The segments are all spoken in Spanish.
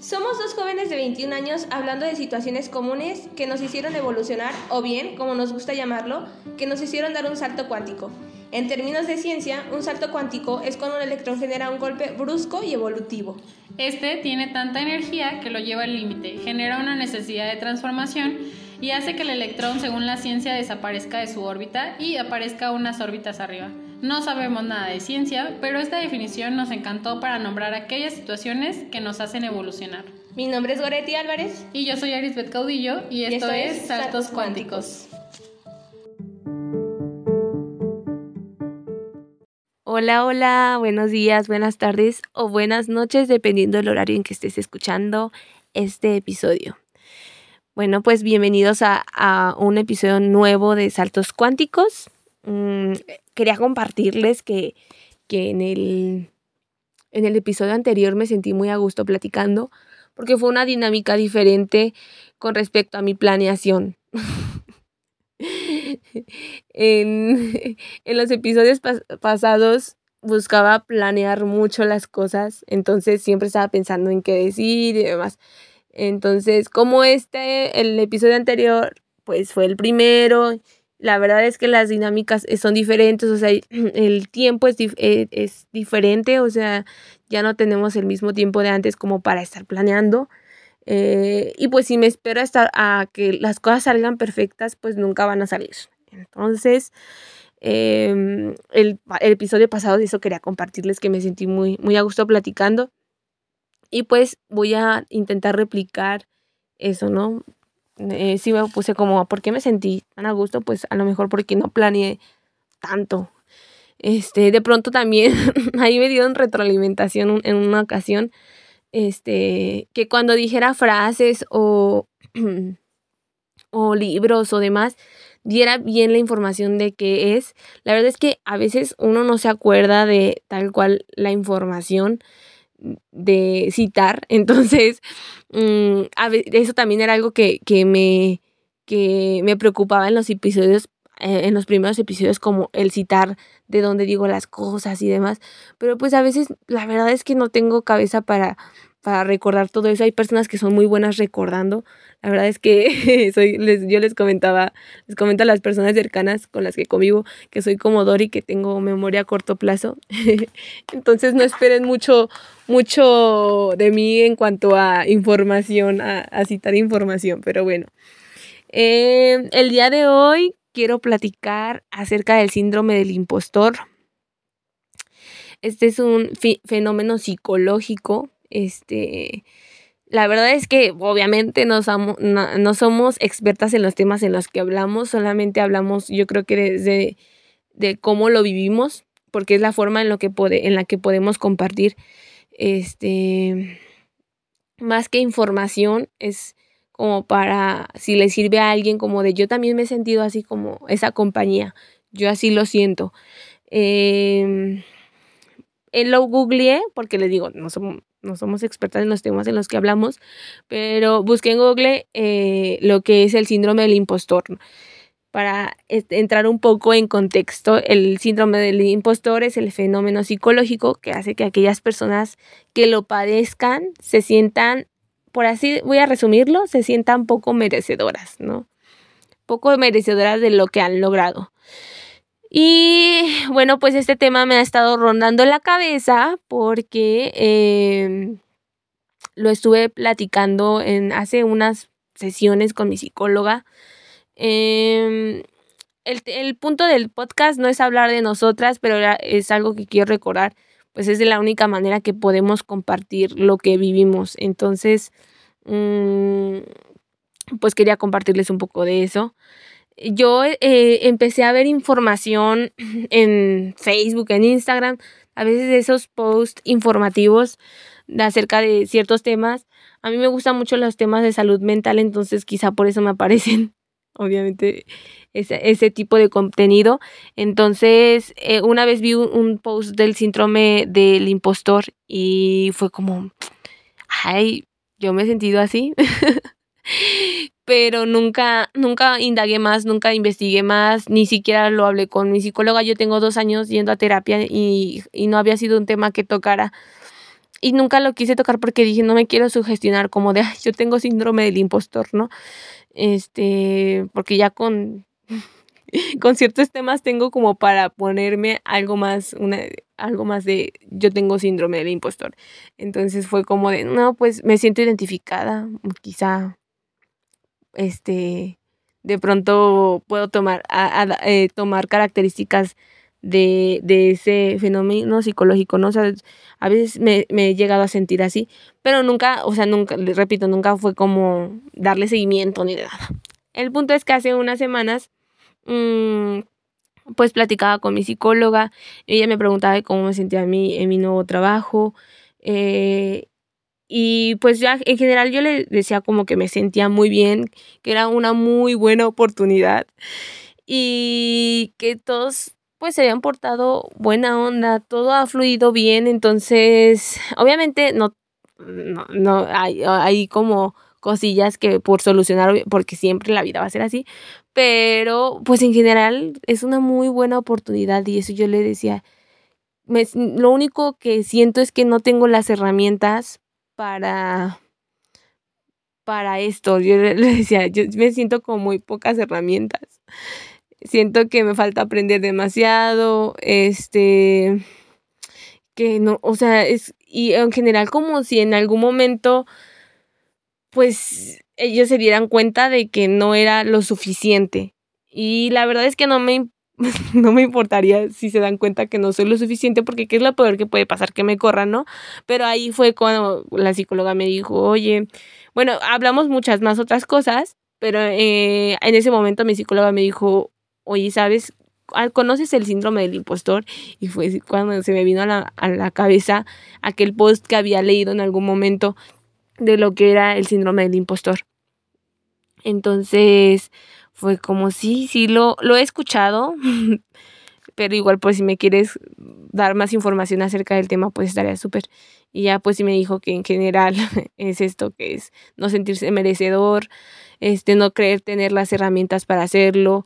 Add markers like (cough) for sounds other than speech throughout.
Somos dos jóvenes de 21 años hablando de situaciones comunes que nos hicieron evolucionar o bien, como nos gusta llamarlo, que nos hicieron dar un salto cuántico. En términos de ciencia, un salto cuántico es cuando un electrón genera un golpe brusco y evolutivo. Este tiene tanta energía que lo lleva al límite, genera una necesidad de transformación y hace que el electrón, según la ciencia, desaparezca de su órbita y aparezca unas órbitas arriba. No sabemos nada de ciencia, pero esta definición nos encantó para nombrar aquellas situaciones que nos hacen evolucionar. Mi nombre es Goretti Álvarez. Y yo soy Arisbeth Caudillo y esto, es Saltos Cuánticos. Hola, hola, buenos días, buenas tardes o buenas noches, dependiendo del horario en que estés escuchando este episodio. Bueno, pues bienvenidos a, un episodio nuevo de Saltos Cuánticos. Mm, quería compartirles que, en, el, en el episodio anterior me sentí muy a gusto platicando porque fue una dinámica diferente con respecto a mi planeación. (laughs) en, los episodios pasados buscaba planear mucho las cosas, entonces siempre estaba pensando en qué decir y demás. Entonces, como este, el episodio anterior, pues fue el primero la verdad es que las dinámicas eh, son diferentes, o sea, (clears throat) el tiempo es, eh, es diferente, o sea, ya no tenemos el mismo tiempo de antes como para estar planeando. Eh, y pues si me espero hasta a que las cosas salgan perfectas, pues nunca van a salir. Entonces, em, el, el, episodio pasado de eso quería compartirles que me sentí muy, muy a gusto platicando. Y pues voy a intentar replicar eso, ¿no? Eh, sí me puse como, ¿por qué me sentí tan a gusto? Pues a lo mejor porque no planeé tanto. Este, de pronto también, (laughs) ahí me dieron retroalimentación en una ocasión, este, que cuando dijera frases o, (clears throat) o libros o demás, diera bien la información de qué es. La verdad es que a veces uno no se acuerda de tal cual la información de citar. (laughs) Entonces, mm, eso también era algo que, me, que me preocupaba en los episodios, eh, en los primeros episodios, como el citar de dónde digo las cosas y demás. Pero pues a veces la verdad es que no tengo cabeza para, recordar todo eso. Hay personas que son muy buenas recordando. La verdad es que (laughs) soy, les, yo les comentaba, les comento a las personas cercanas con las que convivo que soy como Dori, que tengo memoria a corto plazo. (laughs) Entonces no esperen mucho, mucho de mí en cuanto a información, a, citar información. Pero bueno, eh, el día de hoy quiero platicar acerca del síndrome del impostor. Este es un fenómeno psicológico este, la verdad es que obviamente no, no, somos expertas en los temas en los que hablamos, solamente hablamos yo creo que desde de cómo lo vivimos, porque es la forma en, lo que en la que podemos compartir este más que información es como para si le sirve a alguien como de yo también me he sentido así como esa compañía yo así lo siento eh, lo googleé porque les digo no somos no somos expertas en los temas en los que hablamos, pero busqué en Google eh, lo que es el síndrome del impostor. Para entrar un poco en contexto, el síndrome del impostor es el fenómeno psicológico que hace que aquellas personas que lo padezcan se sientan, por así voy a resumirlo, se sientan poco merecedoras, ¿no? Poco merecedoras de lo que han logrado. Y bueno, pues este tema me ha estado rondando la cabeza porque em, lo estuve platicando en hace unas sesiones con mi psicóloga. Em, el, punto del podcast no es hablar de nosotras, pero es algo que quiero recordar, pues es de la única manera que podemos compartir lo que vivimos. Entonces, mm, pues quería compartirles un poco de eso yo eh, empecé a ver información (clears throat) en Facebook, en Instagram, a veces esos posts informativos acerca de ciertos temas. A mí me gustan mucho los temas de salud mental, entonces quizá por eso me aparecen, (laughs) obviamente, ese, ese tipo de contenido. Entonces, eh, una vez vi un, un post del síndrome del impostor y fue como, (tsk) ay, yo me he sentido así. (laughs) pero nunca, nunca indagué más, nunca investigué más, ni siquiera lo hablé con mi psicóloga. Yo tengo dos años yendo a terapia y, no había sido un tema que tocara. y nunca lo quise tocar porque dije, no me quiero sugestionar como de, yo tengo síndrome del impostor, ¿no? Este, porque ya con, (laughs) con ciertos temas tengo como para ponerme algo más, una, algo más de, yo tengo síndrome del impostor. Entonces fue como de, no, pues me siento identificada, quizá, este, de pronto puedo tomar, eh, tomar características de, de, ese fenómeno psicológico, ¿no? O sea, a veces me, me, he llegado a sentir así, pero nunca, o sea, nunca, repito, nunca fue como darle seguimiento ni de nada. El punto es que hace unas semanas, mmm, pues platicaba con mi psicóloga, ella me preguntaba cómo me sentía a mí en mi nuevo trabajo, eh, y pues ya en general yo le decía como que me sentía muy bien, que era una muy buena oportunidad y que todos pues se habían portado buena onda, todo ha fluido bien, entonces obviamente no, no, no hay, hay como cosillas que por solucionar, porque siempre la vida va a ser así, pero pues en general es una muy buena oportunidad y eso yo le decía, me, lo único que siento es que no tengo las herramientas para para esto. Yo (laughs) le decía, yo me siento con muy pocas herramientas siento que me falta aprender demasiado, este, que no, o sea, es, y en general como si en algún momento, pues ellos se dieran cuenta de que no era lo suficiente. Y la verdad es que no me, (laughs) no me importaría si se dan cuenta que no soy lo suficiente, porque qué es lo peor que puede pasar, que me corran, ¿no? Pero ahí fue cuando la psicóloga me dijo, oye, bueno, hablamos muchas más otras cosas, pero eh, en ese momento mi psicóloga me dijo, oye, ¿sabes? Ah, ¿Conoces el síndrome del impostor? Y fue cuando se me vino a la, a la cabeza aquel post que había leído en algún momento de lo que era el síndrome del impostor. Entonces fue como, sí, sí, lo, lo he escuchado, (laughs) pero igual pues si me quieres dar más información acerca del tema, pues estaría súper. Y ya pues sí me dijo que en general (laughs) es esto que es no sentirse merecedor, este, no creer tener las herramientas para hacerlo,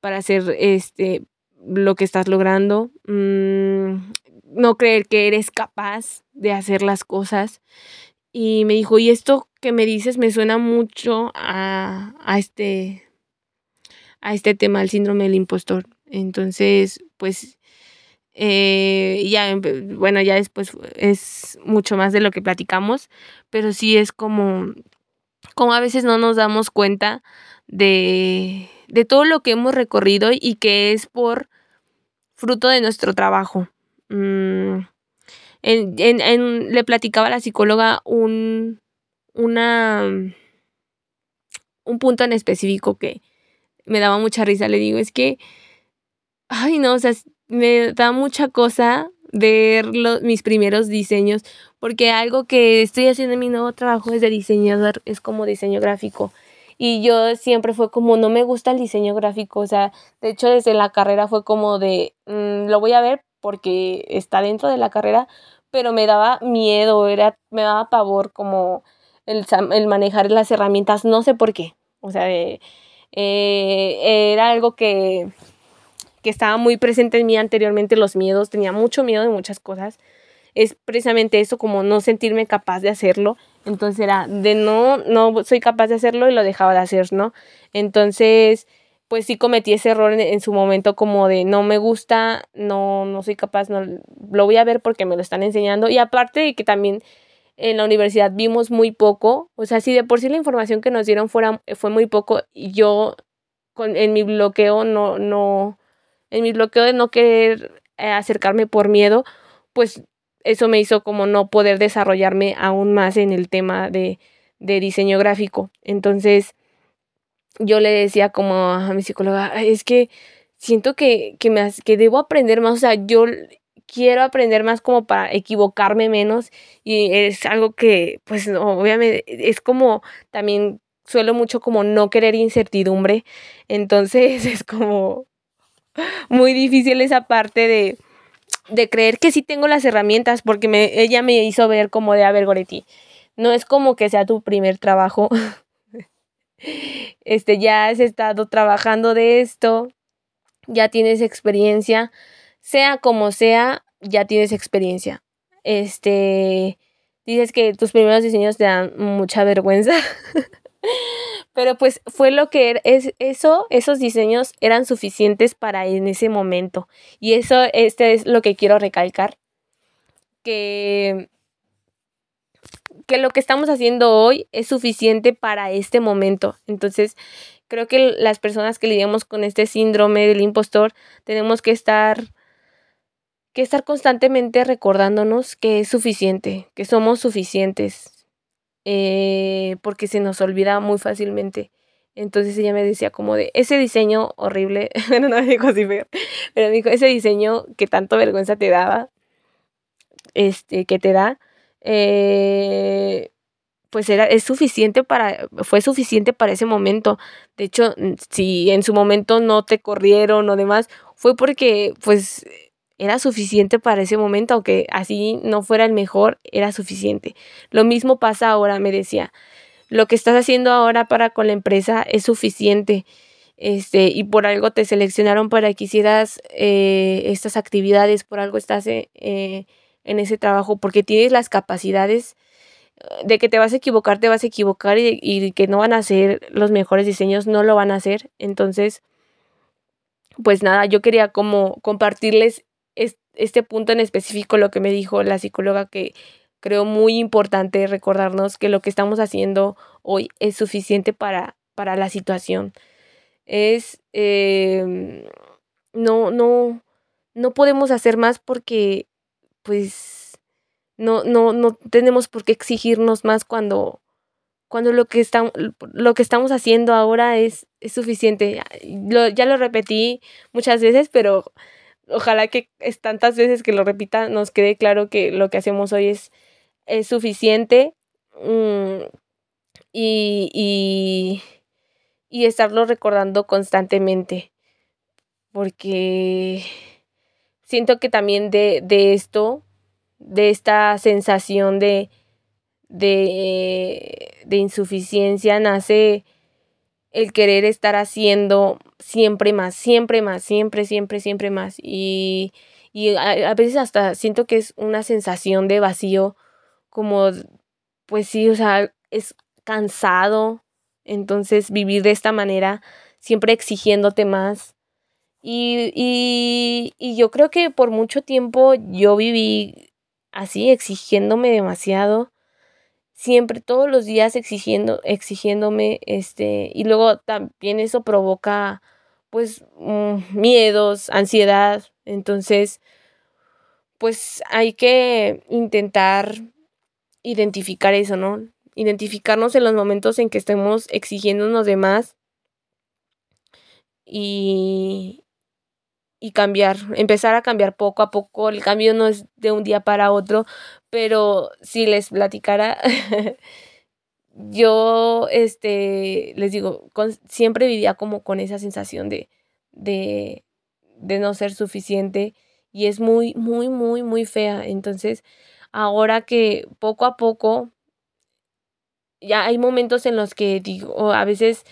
para hacer este lo que estás logrando, mm, no creer que eres capaz de hacer las cosas. Y me dijo, y esto que me dices me suena mucho a, a este a este tema, el síndrome del impostor. Entonces, pues, eh, ya, bueno, ya después es mucho más de lo que platicamos, pero sí es como, como a veces no nos damos cuenta de, de todo lo que hemos recorrido y que es por fruto de nuestro trabajo. Mm, en, le platicaba a la psicóloga un, una, un punto en específico que me daba mucha risa. Le digo, es que, ay no, o sea, me da mucha cosa ver mis primeros diseños, porque algo que estoy haciendo en mi nuevo trabajo es de diseñador, es como diseño gráfico. Y yo siempre fue como, no me gusta el diseño gráfico, o sea, de hecho desde la carrera fue como de, mm, lo voy a ver porque está dentro de la carrera, pero me daba miedo, era, me daba pavor como el, el manejar las herramientas, no sé por qué, o sea, era algo que, que estaba muy presente en mí anteriormente, los miedos, tenía mucho miedo de muchas cosas, es precisamente eso, como no sentirme capaz de hacerlo. Entonces era de no, no soy capaz de hacerlo y lo dejaba de hacer, ¿no? Entonces, pues sí cometí ese error en, su momento como de no me gusta, no, no soy capaz, no, lo voy a ver porque me lo están enseñando. Y aparte de que también en la universidad vimos muy poco, o sea, si de por sí la información que nos dieron fuera, fue muy poco, y yo con, en mi bloqueo no, no, en mi bloqueo de no querer eh, acercarme por miedo, pues eso me hizo como no poder desarrollarme aún más en el tema de, de diseño gráfico. Entonces, yo le decía como a mi psicóloga, es que siento que, que, me, que debo aprender más, o sea, yo quiero aprender más como para equivocarme menos y es algo que, pues, obviamente, es como también suelo mucho como no querer incertidumbre, entonces (laughs) es como muy difícil esa parte de, de creer que sí tengo las herramientas, porque ella me hizo ver como de, a ver, no es como que sea tu primer trabajo. (laughs) este, ya has estado trabajando de esto, ya tienes experiencia, sea como sea, ya tienes experiencia. Este, dices que tus primeros diseños te dan mucha vergüenza. (laughs) Pero pues fue lo que era, es, eso, esos diseños eran suficientes para en ese momento. Y eso, este es lo que quiero recalcar. Que, que lo que estamos haciendo hoy es suficiente para este momento. Entonces, creo que las personas que lidiamos con este síndrome del impostor tenemos que estar que estar constantemente recordándonos que es suficiente, que somos suficientes, eh, porque se nos olvida muy fácilmente. Entonces ella me decía como de ese diseño horrible, (laughs) bueno, no me dijo así, pero, me dijo ese diseño que tanto vergüenza te daba, este, que te da, eh, pues era, es suficiente para, fue suficiente para ese momento. De hecho, si en su momento no te corrieron o demás, fue porque pues era suficiente para ese momento, aunque así no fuera el mejor, era suficiente. Lo mismo pasa ahora, me decía. Lo que estás haciendo ahora para con la empresa es suficiente. Este, y por algo te seleccionaron para que hicieras eh, estas actividades, por algo estás eh, en ese trabajo, porque tienes las capacidades de que te vas a equivocar, te vas a equivocar y, y que no van a ser los mejores diseños, no lo van a hacer. Entonces, pues nada, yo quería como compartirles este punto en específico, lo que me dijo la psicóloga, que creo muy importante recordarnos que lo que estamos haciendo hoy es suficiente para, para la situación. Es, em, no, no, no podemos hacer más porque, pues, no, no, no tenemos por qué exigirnos más cuando, cuando lo que, está, lo que estamos haciendo ahora es, es suficiente. ya lo repetí muchas veces, pero ojalá que es tantas veces que lo repita, nos quede claro que lo que hacemos hoy es, es suficiente mm, y, y, y estarlo recordando constantemente. Porque siento que también de, de esto, de esta sensación de, de, de insuficiencia, nace el querer estar haciendo siempre más, siempre más, siempre, siempre, siempre más. Y, y a, veces hasta siento que es una sensación de vacío, como, pues sí, o sea, es cansado. Entonces vivir de esta manera, siempre exigiéndote más. Y, y, y yo creo que por mucho tiempo yo viví así, exigiéndome demasiado siempre todos los días exigiendo exigiéndome este y luego también eso provoca pues mm, miedos ansiedad. Entonces pues hay que intentar identificar eso no identificarnos en los momentos en que estemos exigiéndonos de más y y cambiar, empezar a cambiar poco a poco. El cambio no es de un día para otro, pero si les platicara, (laughs) yo, este, les digo, siempre vivía como con esa sensación de, de, de no ser suficiente y es muy, muy, muy, muy fea. Entonces, ahora que poco a poco, ya hay momentos en los que digo, a veces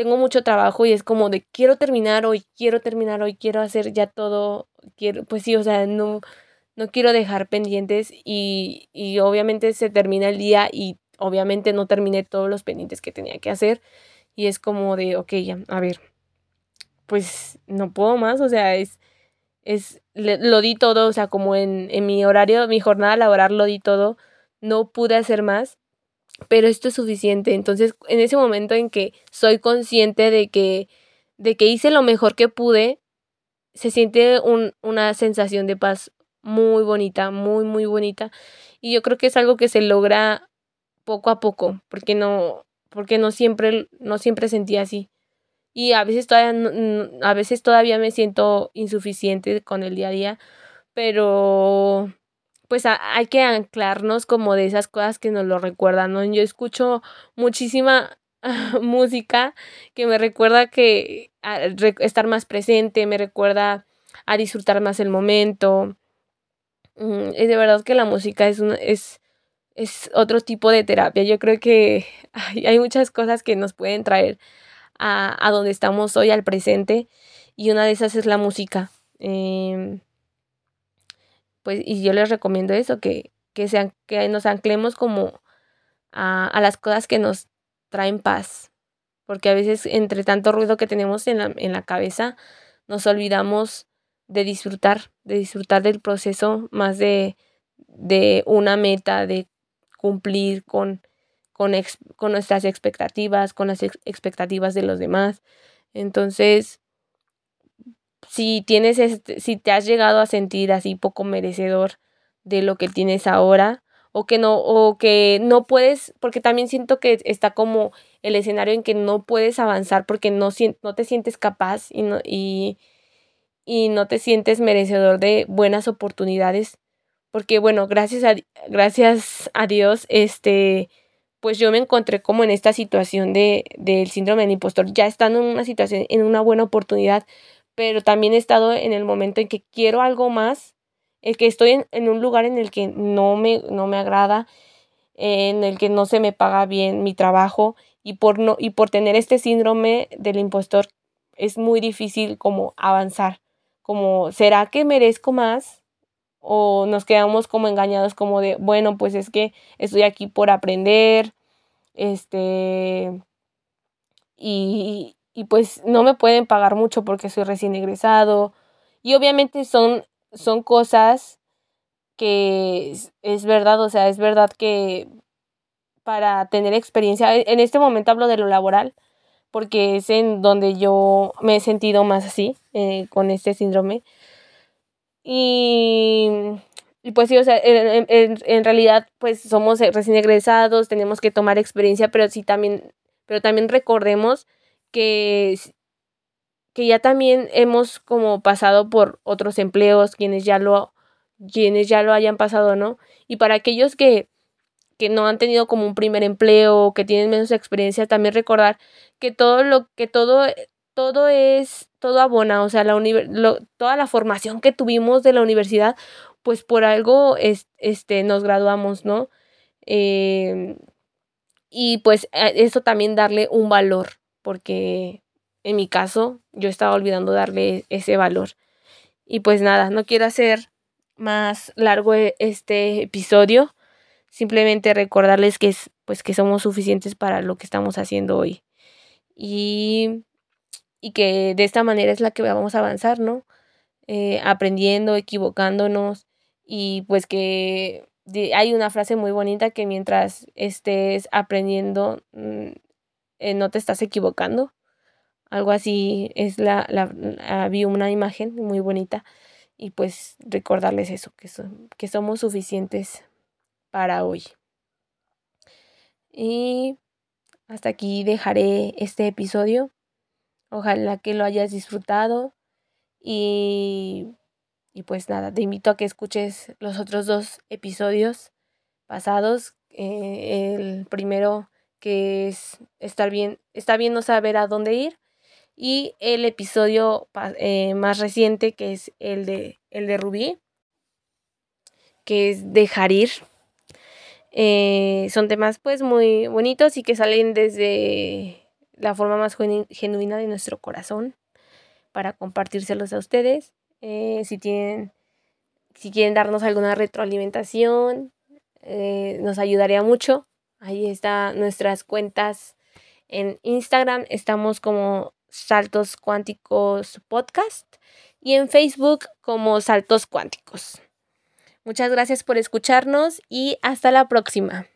tengo mucho trabajo y es como de quiero terminar hoy, quiero terminar hoy, quiero hacer ya todo, quiero, pues sí, o sea, no, no quiero dejar pendientes y, y obviamente se termina el día y obviamente no terminé todos los pendientes que tenía que hacer y es como de, ok, ya, a ver, pues no puedo más, o sea, es, es, lo di todo, o sea, como en, en mi horario, mi jornada laboral lo di todo, no pude hacer más pero esto es suficiente. Entonces, en ese momento en que soy consciente de que, de que hice lo mejor que pude, se siente un, una sensación de paz muy bonita, muy, muy bonita. Y yo creo que es algo que se logra poco a poco, porque no, porque no siempre, no siempre sentí así. Y a veces todavía, a veces todavía me siento insuficiente con el día a día, pero pues hay que anclarnos como de esas cosas que nos lo recuerdan. Yo escucho muchísima (laughs) música que me recuerda que estar más presente, me recuerda a disfrutar más el momento. Mm, es de verdad que la música es, es, es otro tipo de terapia. Yo creo que (laughs) hay, muchas cosas que nos pueden traer a, a, donde estamos hoy, al presente, y una de esas es la música. Eh, pues, y yo les recomiendo eso, que, que, sean, que nos anclemos como a, a las cosas que nos traen paz, porque a veces entre tanto ruido que tenemos en la, en la cabeza, nos olvidamos de disfrutar, de disfrutar del proceso más de, de una meta, de cumplir con, con, con nuestras expectativas, con las expectativas de los demás. Entonces, si tienes este, si te has llegado a sentir así poco merecedor de lo que tienes ahora o que no o que no puedes porque también siento que está como el escenario en que no puedes avanzar porque no, no te sientes capaz y no, y, y no te sientes merecedor de buenas oportunidades. Porque bueno gracias a gracias a Dios este pues yo me encontré como en esta situación de del síndrome del impostor. Ya estando en una situación en una buena oportunidad pero también he estado en el momento en que quiero algo más, el que estoy en, un lugar en el que no me, no me agrada, en el que no se me paga bien mi trabajo y por, no, y por tener este síndrome del impostor es muy difícil como avanzar, como ¿será que merezco más? O nos quedamos como engañados como de, bueno, pues es que estoy aquí por aprender, este, y, y pues no me pueden pagar mucho porque soy recién egresado. Y obviamente son, son cosas que es, verdad, o sea, es verdad que para tener experiencia, e, en este momento hablo de lo laboral, porque es en donde yo me he sentido más así, eh, con este síndrome. Y, y pues sí, o sea, en, en, en, realidad pues somos recién egresados, tenemos que tomar experiencia, pero sí también, pero también recordemos que, que ya también hemos como pasado por otros empleos, quienes ya lo, quienes ya lo hayan pasado, ¿no? Y para aquellos que, que no han tenido como un primer empleo, que tienen menos experiencia, también recordar que todo lo que todo todo es todo abona, o sea, la toda la formación que tuvimos de la universidad, pues por algo es, este nos graduamos, ¿no? Eh, y pues eso también darle un valor, porque en mi caso yo estaba olvidando darle ese valor. Y pues nada, no quiero hacer más largo e, este episodio, simplemente recordarles que es pues que somos suficientes para lo que estamos haciendo hoy. Y, y que de esta manera es la que vamos a avanzar, ¿no? Eh, aprendiendo, equivocándonos y pues que hay una frase muy bonita que mientras estés aprendiendo mm, eh, no te estás equivocando. Algo así es la, la, vi una imagen muy bonita y pues recordarles eso, que, que somos suficientes para hoy. Y hasta aquí dejaré este episodio. Ojalá que lo hayas disfrutado y, y pues nada, te invito a que escuches los otros dos episodios pasados. Eh, el primero que es estar bien, está bien no saber a dónde ir. Y el episodio eh, más reciente, que es el de, el de Rubí, que es dejar ir. Eh, son temas pues muy bonitos y que salen desde la forma más genuina de nuestro corazón para compartírselos a ustedes. Eh, si tienen, si quieren darnos alguna retroalimentación, nos ayudaría mucho. Ahí están nuestras cuentas en Instagram. Estamos como Saltos Cuánticos Podcast y en Facebook como Saltos Cuánticos. Muchas gracias por escucharnos y hasta la próxima.